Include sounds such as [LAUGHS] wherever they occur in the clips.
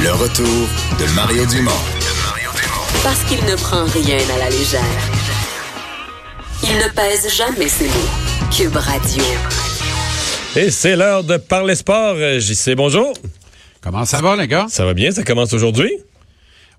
Le retour de Mario Dumont. Parce qu'il ne prend rien à la légère. Il ne pèse jamais ses mots. Cube Radio. Et c'est l'heure de parler sport. JC, bonjour. Comment ça va, les gars? Ça va bien, ça commence aujourd'hui?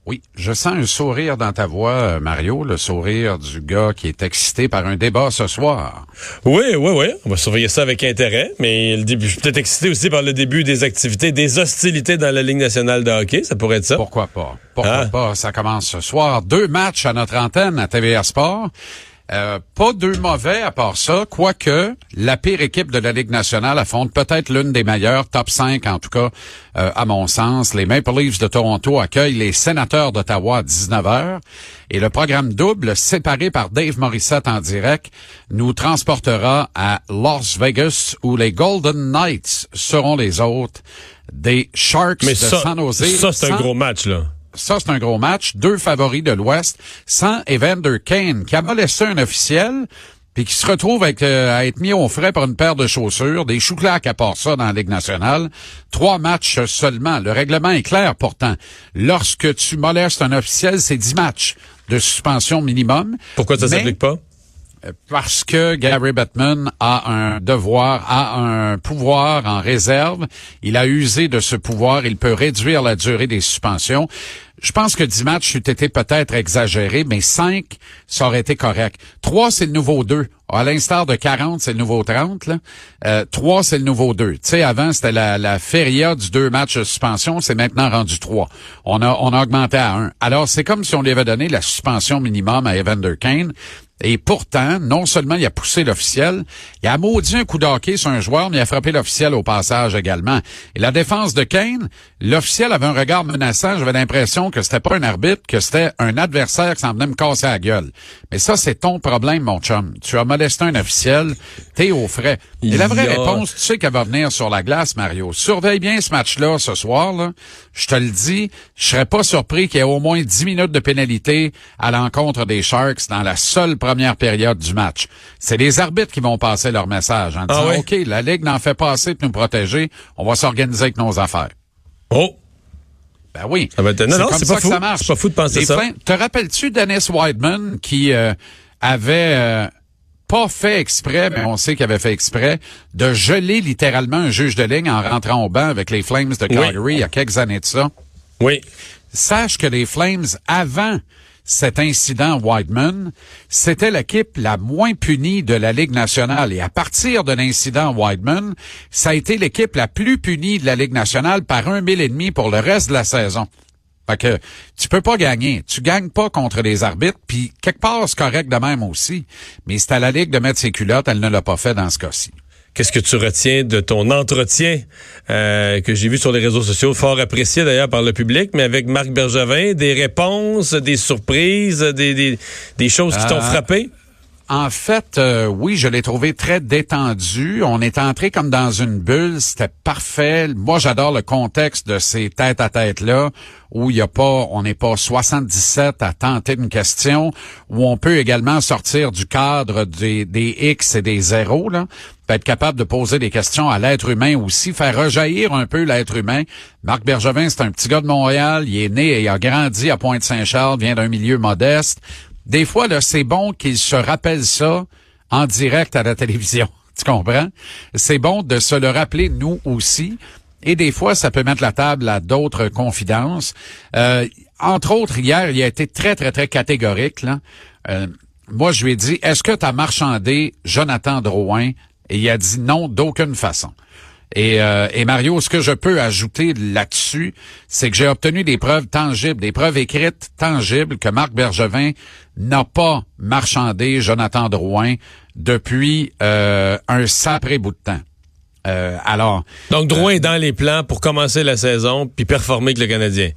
Oui, je sens un sourire dans ta voix, euh, Mario, le sourire du gars qui est excité par un débat ce soir. Oui, oui, oui. On va surveiller ça avec intérêt, mais le début, je suis peut-être excité aussi par le début des activités, des hostilités dans la Ligue nationale de hockey. Ça pourrait être ça. Pourquoi pas? Pourquoi Ah. pas? Ça commence ce soir. Deux matchs à notre antenne à TVA Sport. Euh, pas deux mauvais à part ça, quoique la pire équipe de la Ligue nationale affronte peut-être l'une des meilleures, top 5 en tout cas, euh, à mon sens. Les Maple Leafs de Toronto accueillent les Sénateurs d'Ottawa à 19h. Et le programme double, séparé par Dave Morissette en direct, nous transportera à Las Vegas, où les Golden Knights seront les autres des Sharks Mais de ça, San Jose. ça c'est un gros match, là. Ça, c'est un gros match. Deux favoris de l'Ouest, sans Evander Kane, qui a molesté un officiel, puis qui se retrouve avec, euh, à être mis au frais par une paire de chaussures, des chouclacs à part ça dans la Ligue nationale. Trois matchs seulement. Le règlement est clair pourtant. Lorsque tu molestes un officiel, c'est dix matchs de suspension minimum. Pourquoi ça s'applique pas? Parce que Gary Bettman a un devoir, a un pouvoir en réserve. Il a usé de ce pouvoir. Il peut réduire la durée des suspensions. Je pense que 10 matchs eût été peut-être exagéré, mais 5, ça aurait été correct. 3, c'est le nouveau 2. À l'instar de 40, c'est le nouveau 30. Là. Euh, 3, c'est le nouveau 2. Tu sais, avant, c'était la, la feria du deux matchs de suspension. C'est maintenant rendu 3. On a, on a augmenté à 1. Alors, c'est comme si on lui avait donné la suspension minimum à Evander Kane. Et pourtant, non seulement il a poussé l'officiel, il a maudit un coup d'hockey sur un joueur, mais il a frappé l'officiel au passage également. Et la défense de Kane, l'officiel avait un regard menaçant. J'avais l'impression que c'était pas un arbitre, que c'était un adversaire qui s'en venait me casser la gueule. Mais ça, c'est ton problème, mon chum. Tu as molesté un officiel, t'es au frais. Et la vraie a- réponse, tu sais qu'elle va venir sur la glace, Mario. Surveille bien ce match-là ce soir. Là. Je te le dis, je serais pas surpris qu'il y ait au moins 10 minutes de pénalité à l'encontre des Sharks dans la seule première période du match. C'est les arbitres qui vont passer leur message en disant, Ah oui? OK, la Ligue n'en fait pas assez de nous protéger, on va s'organiser avec nos affaires. Oh! Ben oui. Ça va être- non, non, c'est pas fou. ça marche. C'est pas fou de penser Les ça. Flames- Te rappelles-tu Dennis Weidman qui euh, avait euh, pas fait exprès, mais on sait qu'il avait fait exprès, de geler littéralement un juge de ligne en rentrant au banc avec les Flames de Calgary il y a quelques années de ça? Oui. Sache que les Flames, avant cet incident Whiteman, c'était l'équipe la moins punie de la Ligue nationale. Et à partir de l'incident Whiteman, ça a été l'équipe la plus punie de la Ligue nationale par un mille et demi pour le reste de la saison. Fait que tu peux pas gagner. Tu gagnes pas contre les arbitres, puis quelque part, c'est correct de même aussi. Mais c'est à la Ligue de mettre ses culottes, elle ne l'a pas fait dans ce cas-ci. Qu'est-ce que tu retiens de ton entretien euh, que j'ai vu sur les réseaux sociaux, fort apprécié d'ailleurs par le public, mais avec Marc Bergevin, des réponses, des surprises, des, des, des choses qui t'ont Euh, frappé? En fait, euh, oui, je l'ai trouvé très détendu. On est entré comme dans une bulle. C'était parfait. Moi, j'adore le contexte de ces têtes à tête là où il y a pas, on n'est pas 77 à tenter une question, où on peut également sortir du cadre des, X et des zéros là, être capable de poser des questions à l'être humain aussi, faire rejaillir un peu l'être humain. Marc Bergevin, c'est un petit gars de Montréal. Il est né et il a grandi à Pointe-Saint-Charles, vient d'un milieu modeste. Des fois, c'est bon qu'il se rappelle ça en direct à la télévision. [LAUGHS] Tu comprends? C'est bon de se le rappeler, nous aussi. Et des fois, ça peut mettre la table à d'autres confidences. Euh, entre autres, hier, il a été très, très, très catégorique. Euh, moi, je lui ai dit, est-ce que tu as marchandé Jonathan Drouin? Et il a dit non, d'aucune façon. Et, euh, et Mario, ce que je peux ajouter là-dessus, c'est que j'ai obtenu des preuves tangibles, des preuves écrites tangibles que Marc Bergevin n'a pas marchandé Jonathan Drouin depuis euh, un sacré bout de temps. Euh, alors. Donc, Drouin est dans les plans pour commencer la saison puis performer avec le Canadien.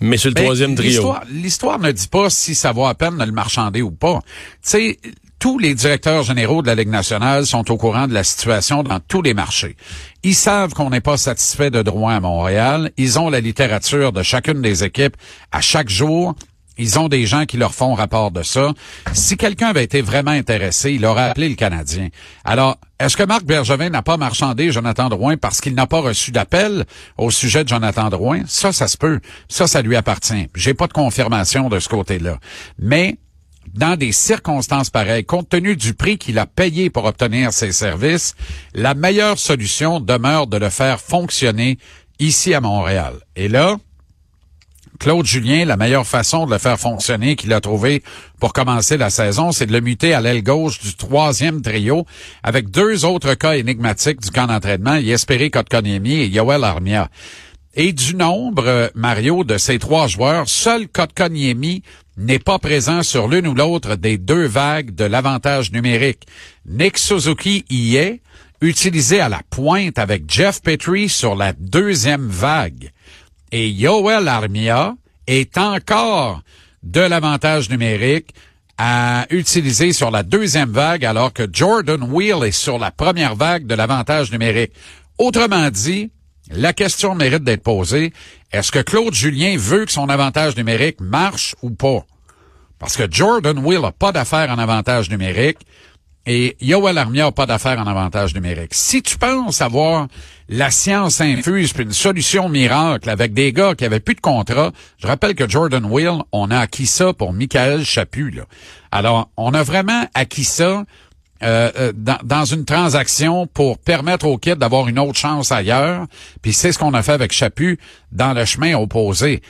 Mais sur le ben, troisième trio. L'histoire ne dit pas si ça vaut à peine de le marchander ou pas. Tu sais, tous les directeurs généraux de la Ligue nationale sont au courant de la situation dans tous les marchés. Ils savent qu'on n'est pas satisfait de Drouin à Montréal. Ils ont la littérature de chacune des équipes à chaque jour. Ils ont des gens qui leur font rapport de ça. Si quelqu'un avait été vraiment intéressé, il aurait appelé le Canadien. Alors, est-ce que Marc Bergevin n'a pas marchandé Jonathan Drouin parce qu'il n'a pas reçu d'appel au sujet de Jonathan Drouin? Ça, ça se peut. Ça, ça lui appartient. J'ai pas de confirmation de ce côté-là. Mais dans des circonstances pareilles, compte tenu du prix qu'il a payé pour obtenir ses services, la meilleure solution demeure de le faire fonctionner ici à Montréal. Et là, Claude Julien, la meilleure façon de le faire fonctionner qu'il a trouvé pour commencer la saison, c'est de le muter à l'aile gauche du troisième trio avec deux autres cas énigmatiques du camp d'entraînement, Yesperi Kotkaniemi et Yoel Armia. Et du nombre, Mario, de ces trois joueurs, seul Kotkaniemi n'est pas présent sur l'une ou l'autre des deux vagues de l'avantage numérique. Nick Suzuki y est, utilisé à la pointe avec Jeff Petrie sur la deuxième vague. Et Yoel Armia est encore de l'avantage numérique à utiliser sur la deuxième vague alors que Jordan Wheel est sur la première vague de l'avantage numérique. Autrement dit, la question mérite d'être posée. Est-ce que Claude Julien veut que son avantage numérique marche ou pas? Parce que Jordan Will n'a pas d'affaires en avantage numérique et Yoel Armia n'a pas d'affaires en avantage numérique. Si tu penses avoir la science infuse puis une solution miracle avec des gars qui avaient plus de contrat, je rappelle que Jordan Will, on a acquis ça pour Michael Chaput. Alors, on a vraiment acquis ça euh, euh, dans, une transaction pour permettre au kid d'avoir une autre chance ailleurs. Puis c'est ce qu'on a fait avec Chaput dans le chemin opposé.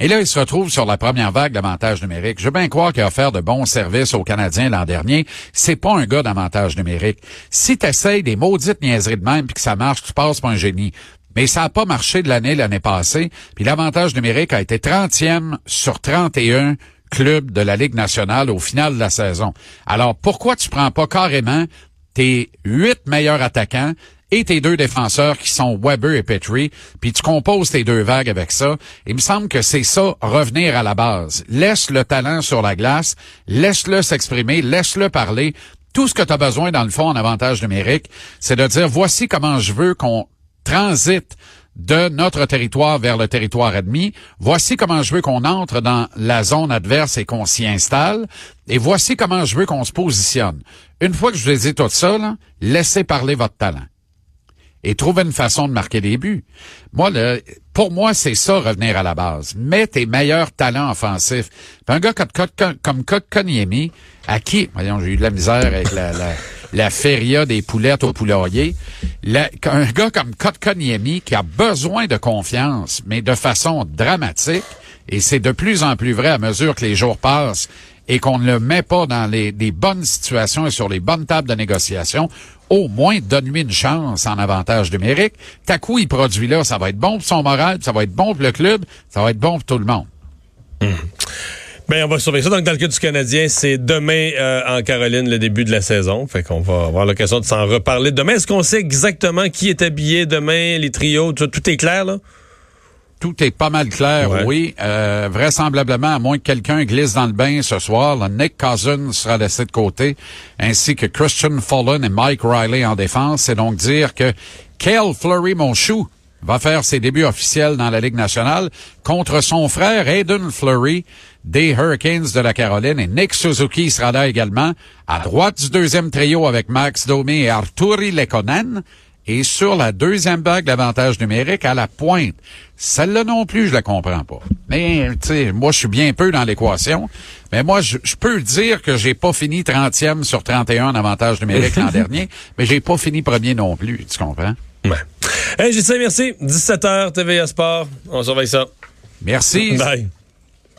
Et là, il se retrouve sur la première vague d'avantage numérique. Je veux bien croire qu'il a offert de bons services aux Canadiens l'an dernier. C'est pas un gars d'avantage numérique. Si tu essayes des maudites niaiseries de même puis que ça marche, tu passes pour un génie. Mais ça n'a pas marché de l'année l'année passée. Puis l'avantage numérique a été 30e sur 31 club de la Ligue nationale au final de la saison. Alors, pourquoi tu prends pas carrément tes huit meilleurs attaquants et tes deux défenseurs qui sont Weber et Petrie, puis tu composes tes deux vagues avec ça? Il me semble que c'est ça, revenir à la base. Laisse le talent sur la glace, laisse-le s'exprimer, laisse-le parler. Tout ce que tu as besoin, dans le fond, en avantage numérique, c'est de dire, voici comment je veux qu'on transite de notre territoire vers le territoire ennemi. Voici comment je veux qu'on entre dans la zone adverse et qu'on s'y installe. Et voici comment je veux qu'on se positionne. Une fois que je vous ai dit tout ça, laissez parler votre talent. Et trouvez une façon de marquer des buts. Moi, le, pour moi, c'est ça, revenir à la base. Mets tes meilleurs talents offensifs. un gars comme, comme, comme à qui, voyons, j'ai eu de la misère avec la, la la feria des poulettes au poulailler. un gars comme Kotkaniemi qui a besoin de confiance, mais de façon dramatique, et c'est de plus en plus vrai à mesure que les jours passent et qu'on ne le met pas dans les, bonnes situations et sur les bonnes tables de négociation, au moins donne-lui une chance en avantage numérique. T'as coup, il produit là, ça va être bon pour son moral, ça va être bon pour le club, ça va être bon pour tout le monde. Hum. Ben, on va surveiller ça. Donc, dans le cas du Canadien, c'est demain euh, en Caroline le début de la saison. Fait qu'on va avoir l'occasion de s'en reparler demain. Est-ce qu'on sait exactement qui est habillé demain, les trios? Tout, est clair, là? Tout est pas mal clair, oui. Euh, vraisemblablement, à moins que quelqu'un glisse dans le bain ce soir, le Nick Cousin sera laissé de côté, ainsi que Christian Fullen et Mike Riley en défense. C'est donc dire que Kale Fleury, mon chou, va faire ses débuts officiels dans la Ligue nationale contre son frère Aiden Fleury des Hurricanes de la Caroline et Nick Suzuki sera là également à droite du deuxième trio avec Max Domi et Arturi Lekonen et sur la deuxième vague d'avantage numérique à la pointe. Celle-là non plus, je la comprends pas. Mais, tu sais, moi, je suis bien peu dans l'équation. Mais moi, je, peux dire que j'ai pas fini 30e sur 31 en avantage numérique l'an [LAUGHS] dernier, mais j'ai pas fini premier non plus, tu comprends? Ouais. Hey, Justin, merci. 17h, TVA Sport. On surveille ça. Merci. Bye.